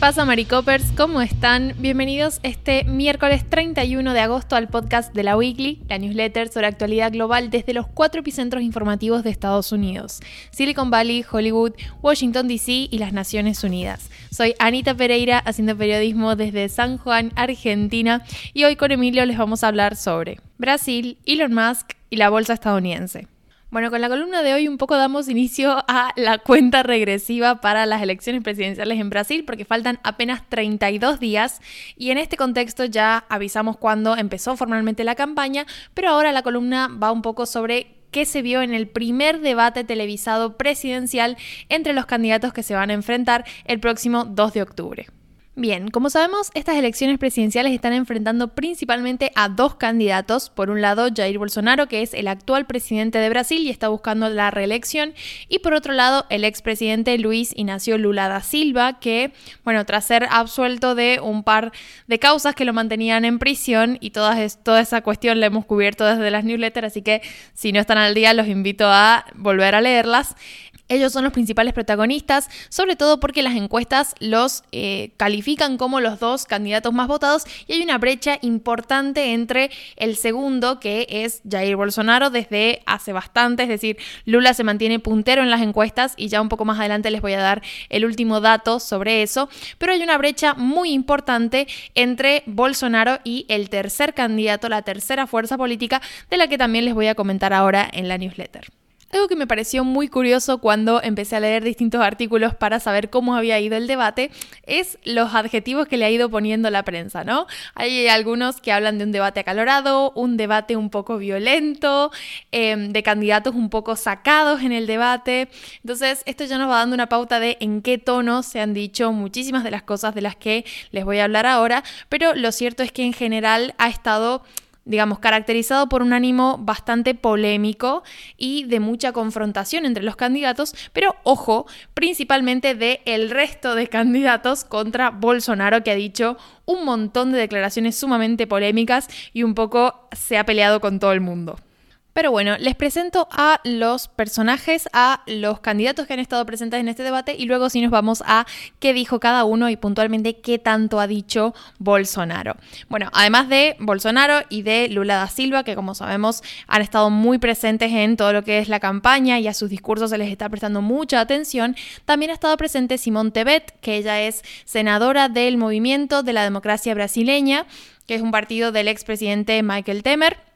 pasa, Maricopers? ¿Cómo están? Bienvenidos este miércoles 31 de agosto al podcast de la Weekly, la newsletter sobre actualidad global desde los cuatro epicentros informativos de Estados Unidos: Silicon Valley, Hollywood, Washington DC y las Naciones Unidas. Soy Anita Pereira, haciendo periodismo desde San Juan, Argentina, y hoy con Emilio les vamos a hablar sobre Brasil, Elon Musk y la bolsa estadounidense. Bueno, con la columna de hoy un poco damos inicio a la cuenta regresiva para las elecciones presidenciales en Brasil porque faltan apenas 32 días y en este contexto ya avisamos cuando empezó formalmente la campaña, pero ahora la columna va un poco sobre qué se vio en el primer debate televisado presidencial entre los candidatos que se van a enfrentar el próximo 2 de octubre. Bien, como sabemos, estas elecciones presidenciales están enfrentando principalmente a dos candidatos. Por un lado, Jair Bolsonaro, que es el actual presidente de Brasil y está buscando la reelección. Y por otro lado, el expresidente Luis Ignacio Lula da Silva, que, bueno, tras ser absuelto de un par de causas que lo mantenían en prisión y toda, toda esa cuestión la hemos cubierto desde las newsletters, así que si no están al día, los invito a volver a leerlas. Ellos son los principales protagonistas, sobre todo porque las encuestas los eh, califican como los dos candidatos más votados y hay una brecha importante entre el segundo, que es Jair Bolsonaro, desde hace bastante, es decir, Lula se mantiene puntero en las encuestas y ya un poco más adelante les voy a dar el último dato sobre eso, pero hay una brecha muy importante entre Bolsonaro y el tercer candidato, la tercera fuerza política, de la que también les voy a comentar ahora en la newsletter. Algo que me pareció muy curioso cuando empecé a leer distintos artículos para saber cómo había ido el debate es los adjetivos que le ha ido poniendo la prensa, ¿no? Hay algunos que hablan de un debate acalorado, un debate un poco violento, em, de candidatos un poco sacados en el debate. Entonces, esto ya nos va dando una pauta de en qué tono se han dicho muchísimas de las cosas de las que les voy a hablar ahora, pero lo cierto es que en general ha estado digamos, caracterizado por un ánimo bastante polémico y de mucha confrontación entre los candidatos, pero ojo, principalmente de el resto de candidatos contra Bolsonaro que ha dicho un montón de declaraciones sumamente polémicas y un poco se ha peleado con todo el mundo. Pero bueno, les presento a los personajes, a los candidatos que han estado presentes en este debate y luego sí nos vamos a qué dijo cada uno y puntualmente qué tanto ha dicho Bolsonaro. Bueno, además de Bolsonaro y de Lula da Silva, que como sabemos han estado muy presentes en todo lo que es la campaña y a sus discursos se les está prestando mucha atención, también ha estado presente Simón Tebet, que ella es senadora del Movimiento de la Democracia Brasileña, que es un partido del expresidente Michael Temer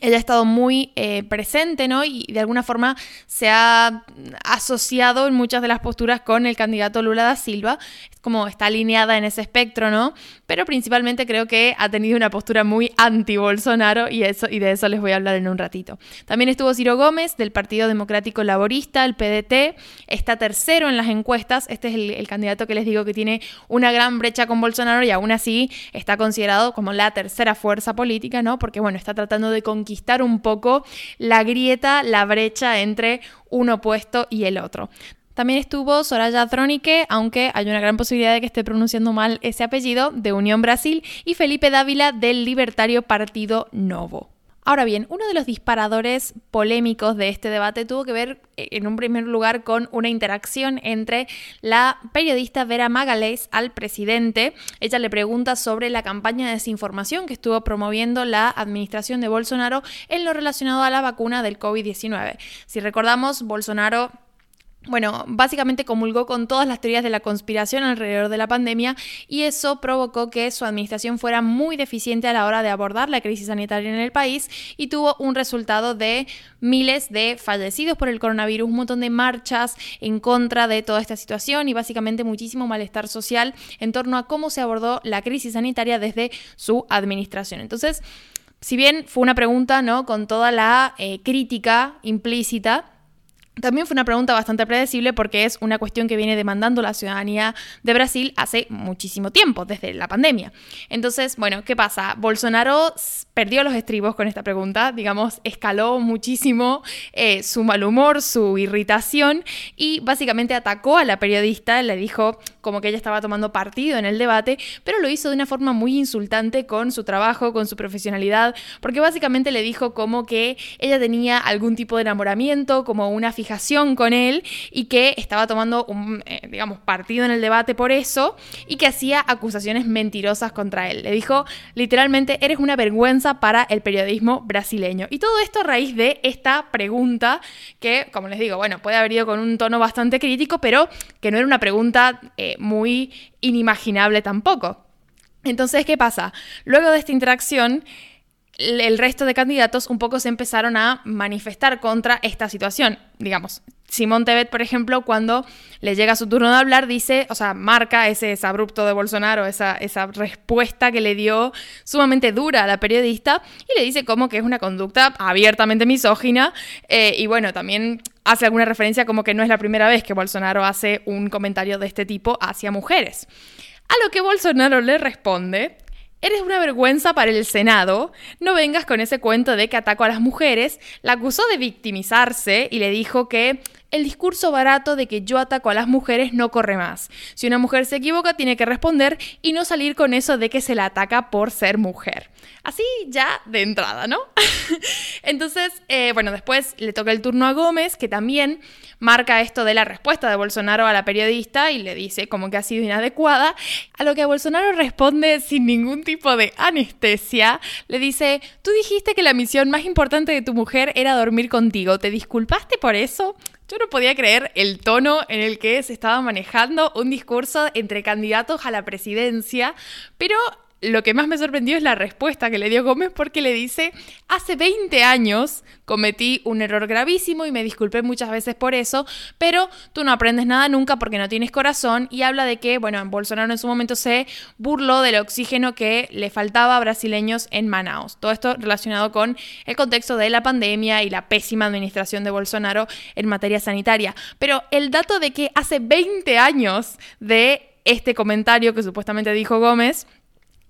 ella ha estado muy eh, presente, ¿no? Y de alguna forma se ha asociado en muchas de las posturas con el candidato Lula da Silva. Como está alineada en ese espectro, ¿no? Pero principalmente creo que ha tenido una postura muy anti-Bolsonaro y, y de eso les voy a hablar en un ratito. También estuvo Ciro Gómez del Partido Democrático Laborista, el PDT. Está tercero en las encuestas. Este es el, el candidato que les digo que tiene una gran brecha con Bolsonaro y aún así está considerado como la tercera fuerza política, ¿no? Porque, bueno, está tratando de conquistar conquistar un poco la grieta, la brecha entre un opuesto y el otro. También estuvo Soraya Trónique, aunque hay una gran posibilidad de que esté pronunciando mal ese apellido, de Unión Brasil, y Felipe Dávila del Libertario Partido Novo. Ahora bien, uno de los disparadores polémicos de este debate tuvo que ver, eh, en un primer lugar, con una interacción entre la periodista Vera Magalhães al presidente. Ella le pregunta sobre la campaña de desinformación que estuvo promoviendo la administración de Bolsonaro en lo relacionado a la vacuna del COVID-19. Si recordamos, Bolsonaro bueno, básicamente comulgó con todas las teorías de la conspiración alrededor de la pandemia y eso provocó que su administración fuera muy deficiente a la hora de abordar la crisis sanitaria en el país y tuvo un resultado de miles de fallecidos por el coronavirus, un montón de marchas en contra de toda esta situación y básicamente muchísimo malestar social en torno a cómo se abordó la crisis sanitaria desde su administración. Entonces, si bien fue una pregunta, ¿no? Con toda la eh, crítica implícita, también fue una pregunta bastante predecible porque es una cuestión que viene demandando la ciudadanía de Brasil hace muchísimo tiempo, desde la pandemia. Entonces, bueno, ¿qué pasa? Bolsonaro perdió los estribos con esta pregunta, digamos, escaló muchísimo eh, su mal humor, su irritación y básicamente atacó a la periodista, le dijo como que ella estaba tomando partido en el debate, pero lo hizo de una forma muy insultante con su trabajo, con su profesionalidad, porque básicamente le dijo como que ella tenía algún tipo de enamoramiento, como una fijación con él y que estaba tomando un, eh, digamos, partido en el debate por eso y que hacía acusaciones mentirosas contra él. Le dijo literalmente, eres una vergüenza para el periodismo brasileño. Y todo esto a raíz de esta pregunta que, como les digo, bueno, puede haber ido con un tono bastante crítico, pero que no era una pregunta eh, muy inimaginable tampoco. Entonces, ¿qué pasa? Luego de esta interacción, el resto de candidatos un poco se empezaron a manifestar contra esta situación. Digamos, Simón Tebet, por ejemplo, cuando le llega su turno de hablar, dice, o sea, marca ese abrupto de Bolsonaro, esa, esa respuesta que le dio sumamente dura a la periodista y le dice como que es una conducta abiertamente misógina eh, y bueno, también hace alguna referencia como que no es la primera vez que Bolsonaro hace un comentario de este tipo hacia mujeres. A lo que Bolsonaro le responde, Eres una vergüenza para el Senado. No vengas con ese cuento de que ataco a las mujeres. La acusó de victimizarse y le dijo que el discurso barato de que yo ataco a las mujeres no corre más. Si una mujer se equivoca, tiene que responder y no salir con eso de que se la ataca por ser mujer. Así ya de entrada, ¿no? Entonces, eh, bueno, después le toca el turno a Gómez, que también marca esto de la respuesta de Bolsonaro a la periodista y le dice como que ha sido inadecuada, a lo que Bolsonaro responde sin ningún tipo de anestesia, le dice, tú dijiste que la misión más importante de tu mujer era dormir contigo, ¿te disculpaste por eso? Yo no podía creer el tono en el que se estaba manejando un discurso entre candidatos a la presidencia, pero lo que más me sorprendió es la respuesta que le dio Gómez porque le dice, hace 20 años cometí un error gravísimo y me disculpé muchas veces por eso, pero tú no aprendes nada nunca porque no tienes corazón y habla de que, bueno, Bolsonaro en su momento se burló del oxígeno que le faltaba a brasileños en Manaus. Todo esto relacionado con el contexto de la pandemia y la pésima administración de Bolsonaro en materia sanitaria. Pero el dato de que hace 20 años de este comentario que supuestamente dijo Gómez,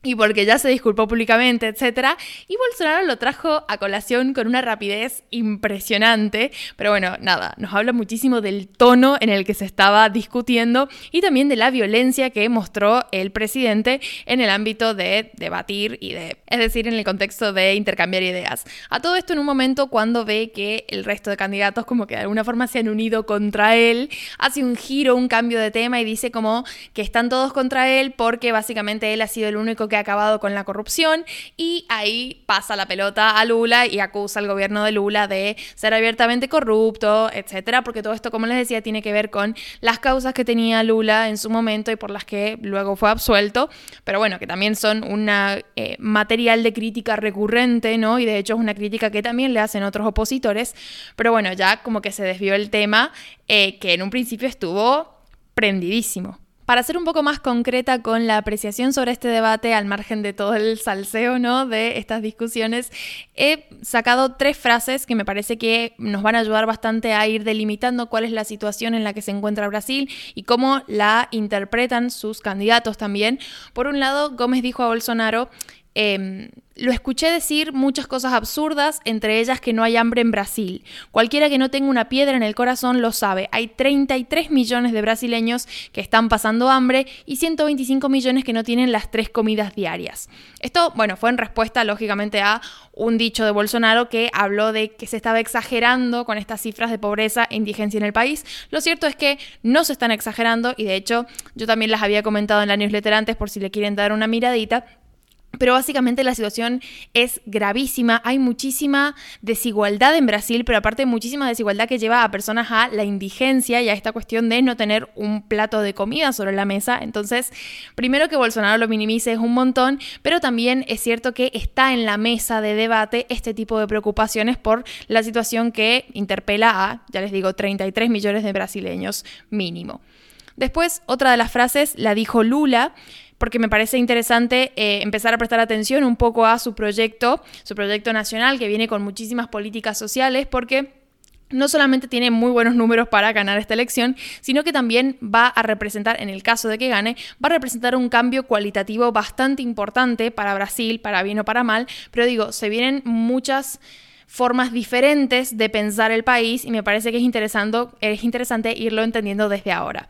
y porque ya se disculpó públicamente, etc. Y Bolsonaro lo trajo a colación con una rapidez impresionante, pero bueno, nada, nos habla muchísimo del tono en el que se estaba discutiendo y también de la violencia que mostró el presidente en el ámbito de debatir y de, es decir, en el contexto de intercambiar ideas. A todo esto en un momento cuando ve que el resto de candidatos como que de alguna forma se han unido contra él, hace un giro, un cambio de tema y dice como que están todos contra él porque básicamente él ha sido el único que ha acabado con la corrupción y ahí pasa la pelota a Lula y acusa al gobierno de Lula de ser abiertamente corrupto, etcétera, porque todo esto, como les decía, tiene que ver con las causas que tenía Lula en su momento y por las que luego fue absuelto, pero bueno, que también son un eh, material de crítica recurrente, ¿no? Y de hecho es una crítica que también le hacen otros opositores, pero bueno, ya como que se desvió el tema eh, que en un principio estuvo prendidísimo. Para ser un poco más concreta con la apreciación sobre este debate, al margen de todo el salseo ¿no? de estas discusiones, he sacado tres frases que me parece que nos van a ayudar bastante a ir delimitando cuál es la situación en la que se encuentra Brasil y cómo la interpretan sus candidatos también. Por un lado, Gómez dijo a Bolsonaro Em, lo escuché decir muchas cosas absurdas, entre ellas que no hay hambre en Brasil. Cualquiera que no tenga una piedra en el corazón lo sabe. Hay 33 millones de brasileños que están pasando hambre y 125 millones que no tienen las tres comidas diarias. Esto, bueno, fue en respuesta lógicamente a un dicho de Bolsonaro que habló de que se estaba exagerando con estas cifras de pobreza e indigencia en el país. Lo cierto es que no se están exagerando y de hecho yo también las había comentado en la newsletter antes por si le quieren dar una miradita pero básicamente la situación es gravísima, hay muchísima desigualdad en Brasil, pero aparte muchísima desigualdad que lleva a personas a la indigencia y a esta cuestión de no tener un plato de comida sobre la mesa. Entonces, primero que Bolsonaro lo minimice es un montón, pero también es cierto que está en la mesa de debate este tipo de preocupaciones por la situación que interpela a, ya les digo, 33 millones de brasileños mínimo. Después, otra de las frases la dijo Lula, porque me parece interesante eh, empezar a prestar atención un poco a su proyecto, su proyecto nacional, que viene con muchísimas políticas sociales, porque no solamente tiene muy buenos números para ganar esta elección, sino que también va a representar, en el caso de que gane, va a representar un cambio cualitativo bastante importante para Brasil, para bien o para mal, pero digo, se vienen muchas formas diferentes de pensar el país y me parece que es interesante, es interesante irlo entendiendo desde ahora.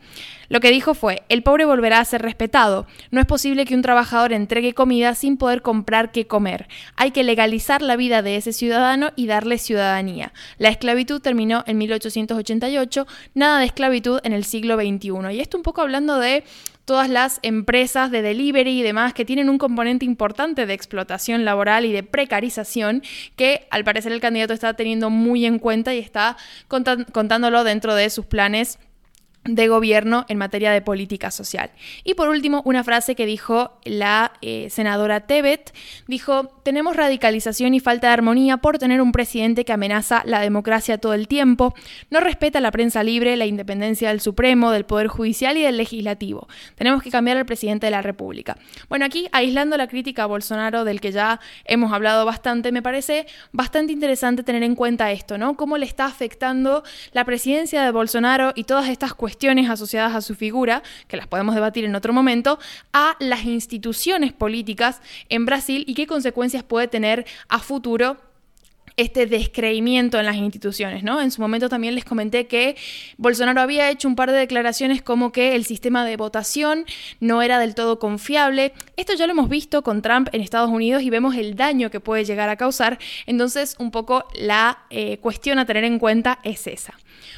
Lo que dijo fue, el pobre volverá a ser respetado. No es posible que un trabajador entregue comida sin poder comprar qué comer. Hay que legalizar la vida de ese ciudadano y darle ciudadanía. La esclavitud terminó en 1888, nada de esclavitud en el siglo XXI. Y esto un poco hablando de todas las empresas de delivery y demás que tienen un componente importante de explotación laboral y de precarización que al parecer el candidato está teniendo muy en cuenta y está contándolo dentro de sus planes de gobierno en materia de política social. Y por último, una frase que dijo la eh, senadora Tebet, dijo, tenemos radicalización y falta de armonía por tener un presidente que amenaza la democracia todo el tiempo, no respeta la prensa libre, la independencia del Supremo, del Poder Judicial y del Legislativo. Tenemos que cambiar al presidente de la República. Bueno, aquí, aislando la crítica a Bolsonaro, del que ya hemos hablado bastante, me parece bastante interesante tener en cuenta esto, ¿no? Cómo le está afectando la presidencia de Bolsonaro y todas estas cuestiones asociadas a su figura, que las podemos debatir en otro momento, a las instituciones políticas en Brasil y qué consecuencias puede tener a futuro este descreimiento en las instituciones, ¿no? En su momento también les comenté que Bolsonaro había hecho un par de declaraciones como que el sistema de votación no era del todo confiable. Esto ya lo hemos visto con Trump en Estados Unidos y vemos el daño que puede llegar a causar. Entonces, un poco la eh, cuestión a tener en cuenta es esa.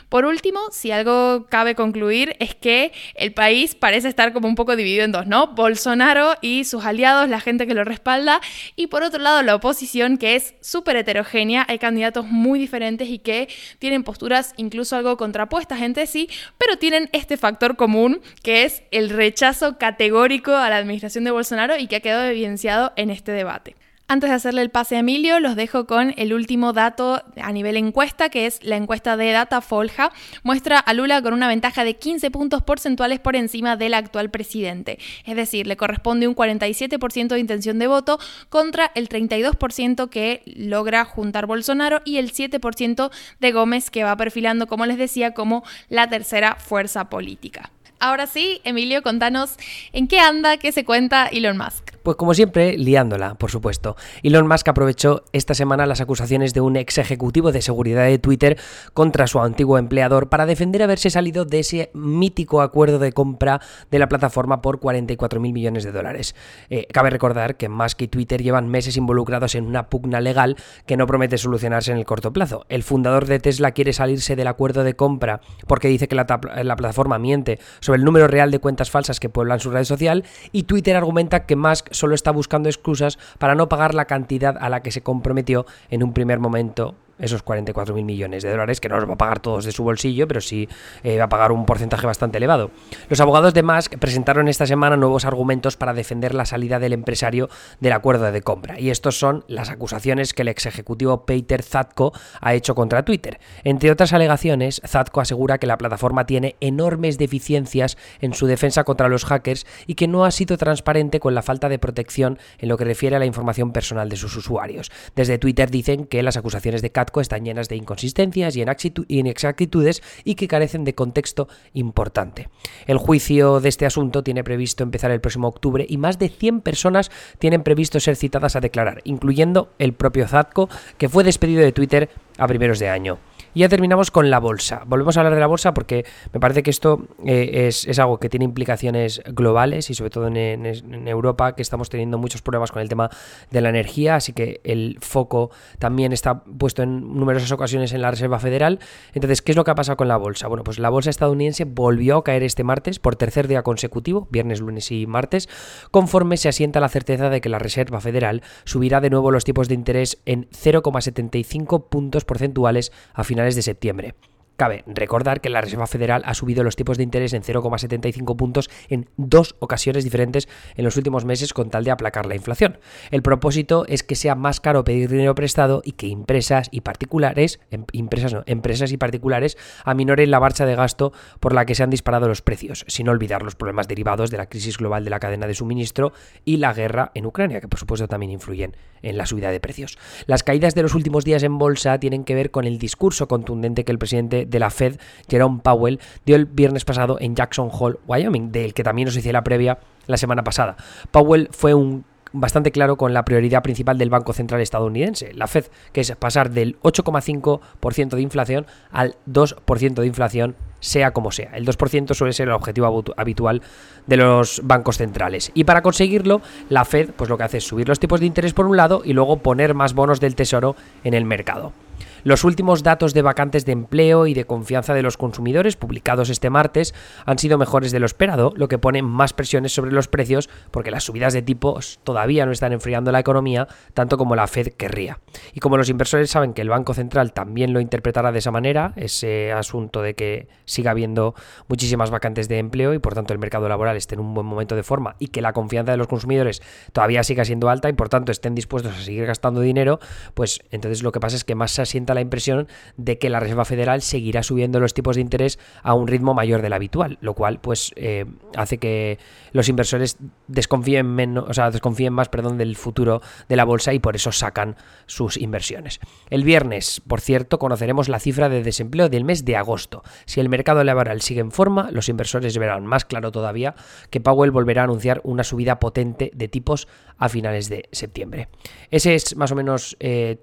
Por último, si algo cabe concluir es que el país parece estar como un poco dividido en dos, ¿no? Bolsonaro y sus aliados, la gente que lo respalda, y por otro lado la oposición que es súper heterogénea, hay candidatos muy diferentes y que tienen posturas incluso algo contrapuestas entre sí, pero tienen este factor común que es el rechazo categórico a la administración de Bolsonaro y que ha quedado evidenciado en este debate. Antes de hacerle el pase a Emilio, los dejo con el último dato a nivel encuesta, que es la encuesta de Data Folja. Muestra a Lula con una ventaja de 15 puntos porcentuales por encima del actual presidente. Es decir, le corresponde un 47% de intención de voto contra el 32% que logra juntar Bolsonaro y el 7% de Gómez que va perfilando, como les decía, como la tercera fuerza política. Ahora sí, Emilio, contanos en qué anda, qué se cuenta Elon Musk. Pues como siempre, liándola, por supuesto. Elon Musk aprovechó esta semana las acusaciones de un ex ejecutivo de seguridad de Twitter contra su antiguo empleador para defender haberse salido de ese mítico acuerdo de compra de la plataforma por 44 mil millones de dólares. Eh, cabe recordar que Musk y Twitter llevan meses involucrados en una pugna legal que no promete solucionarse en el corto plazo. El fundador de Tesla quiere salirse del acuerdo de compra porque dice que la, la plataforma miente sobre el número real de cuentas falsas que pueblan su red social y Twitter argumenta que Musk solo está buscando excusas para no pagar la cantidad a la que se comprometió en un primer momento esos 44 mil millones de dólares, que no los va a pagar todos de su bolsillo, pero sí eh, va a pagar un porcentaje bastante elevado. Los abogados de Musk presentaron esta semana nuevos argumentos para defender la salida del empresario del acuerdo de compra, y estos son las acusaciones que el ex ejecutivo Peter Zatko ha hecho contra Twitter. Entre otras alegaciones, Zatko asegura que la plataforma tiene enormes deficiencias en su defensa contra los hackers y que no ha sido transparente con la falta de protección en lo que refiere a la información personal de sus usuarios. Desde Twitter dicen que las acusaciones de Cat están llenas de inconsistencias y inexactitudes y que carecen de contexto importante. El juicio de este asunto tiene previsto empezar el próximo octubre y más de 100 personas tienen previsto ser citadas a declarar, incluyendo el propio Zadko, que fue despedido de Twitter a primeros de año. Y ya terminamos con la bolsa. Volvemos a hablar de la bolsa porque me parece que esto eh, es, algo que tiene implicaciones globales y sobre todo en, Europa que estamos teniendo muchos problemas con el tema de la energía, así que el foco también está puesto en numerosas ocasiones en la Reserva Federal. Entonces, ¿qué es lo que ha pasado con la bolsa? Bueno, pues la bolsa estadounidense volvió a caer este martes por tercer día consecutivo, viernes, lunes y martes, conforme se asienta la certeza de que la Reserva Federal subirá de nuevo los tipos de interés en 0,75 puntos porcentuales a finales de septiembre. Cabe recordar que la Reserva Federal ha subido los tipos de interés en 0,75 puntos en dos ocasiones diferentes en los últimos meses con tal de aplacar la inflación. El propósito es que sea más caro pedir dinero prestado y que empresas y particulares, em, empresas, empresas y particulares aminoren la marcha de gasto por la que se han disparado los precios, sin olvidar los problemas derivados de la crisis global de la cadena de suministro y la guerra en Ucrania, que por supuesto también influyen en la subida de precios. Las caídas de los últimos días en bolsa tienen que ver con el discurso contundente que el presidente de la Fed, Jerome Powell, dio el viernes pasado en Jackson Hole, Wyoming, del que también nos hice la previa la semana pasada. Powell fue un bastante claro con la prioridad principal del Banco Central estadounidense, la Fed, que es pasar del 8,5% de inflación al 2% de inflación sea como sea. El 2% suele ser el objetivo habitual de los bancos centrales. Y para conseguirlo, la Fed pues lo que hace es subir los tipos de interés por un lado y luego poner más bonos del tesoro en el mercado. Los últimos datos de vacantes de empleo y de confianza de los consumidores publicados este martes han sido mejores de lo esperado, lo que pone más presiones sobre los precios porque las subidas de tipos todavía no están enfriando la economía tanto como la Fed querría. Y como los inversores saben que el Banco Central también lo interpretará de esa manera, ese asunto de que siga habiendo muchísimas vacantes de empleo y por tanto el mercado laboral esté en un buen momento de forma y que la confianza de los consumidores todavía siga siendo alta y por tanto estén dispuestos a seguir gastando dinero, pues entonces lo que pasa es que más se asienta la impresión de que la Reserva Federal seguirá subiendo los tipos de interés a un ritmo mayor del habitual, lo cual pues eh, hace que los inversores desconfíen menos, o sea, desconfíen más, perdón, del futuro de la bolsa y por eso sacan sus inversiones. El viernes, por cierto, conoceremos la cifra de desempleo del mes de agosto. Si el mercado laboral sigue en forma, los inversores verán más claro todavía que Powell volverá a anunciar una subida potente de tipos a finales de septiembre. Ese es más o menos eh,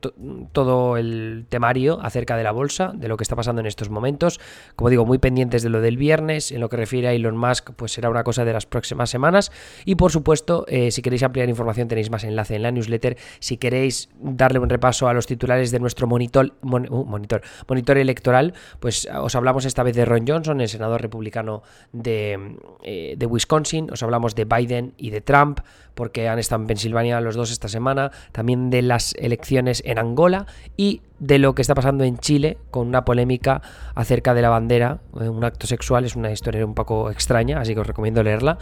todo el temario acerca de la bolsa, de lo que está pasando en estos momentos. Como digo, muy pendientes de lo del viernes. En lo que refiere a Elon Musk, pues será una cosa de las próximas semanas. Y por supuesto, eh, si queréis ampliar información, tenéis más enlace en la newsletter. Si queréis darle un repaso a los titulares de nuestro monitor, uh, monitor, monitor electoral, pues os hablamos esta vez de Ron Johnson, el senador republicano de, eh, de Wisconsin. Os hablamos de Biden y de Trump porque han estado en Pensilvania los dos esta semana, también de las elecciones en Angola y de lo que está pasando en Chile con una polémica acerca de la bandera, eh, un acto sexual, es una historia un poco extraña, así que os recomiendo leerla.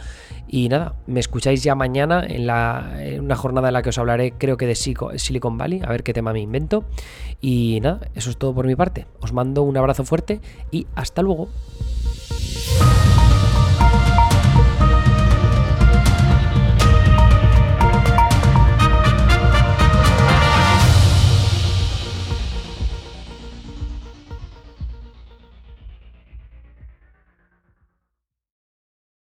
Y nada, me escucháis ya mañana en, la, en una jornada en la que os hablaré creo que de Silicon Valley, a ver qué tema me invento. Y nada, eso es todo por mi parte. Os mando un abrazo fuerte y hasta luego.